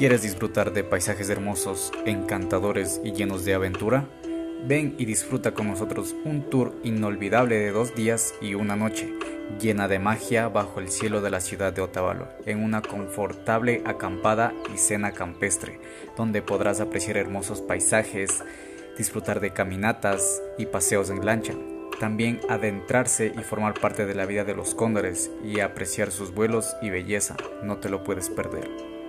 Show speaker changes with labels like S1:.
S1: ¿Quieres disfrutar de paisajes hermosos, encantadores y llenos de aventura? Ven y disfruta con nosotros un tour inolvidable de dos días y una noche, llena de magia bajo el cielo de la ciudad de Otavalo, en una confortable acampada y cena campestre, donde podrás apreciar hermosos paisajes, disfrutar de caminatas y paseos en lancha. También adentrarse y formar parte de la vida de los cóndores y apreciar sus vuelos y belleza. No te lo puedes perder.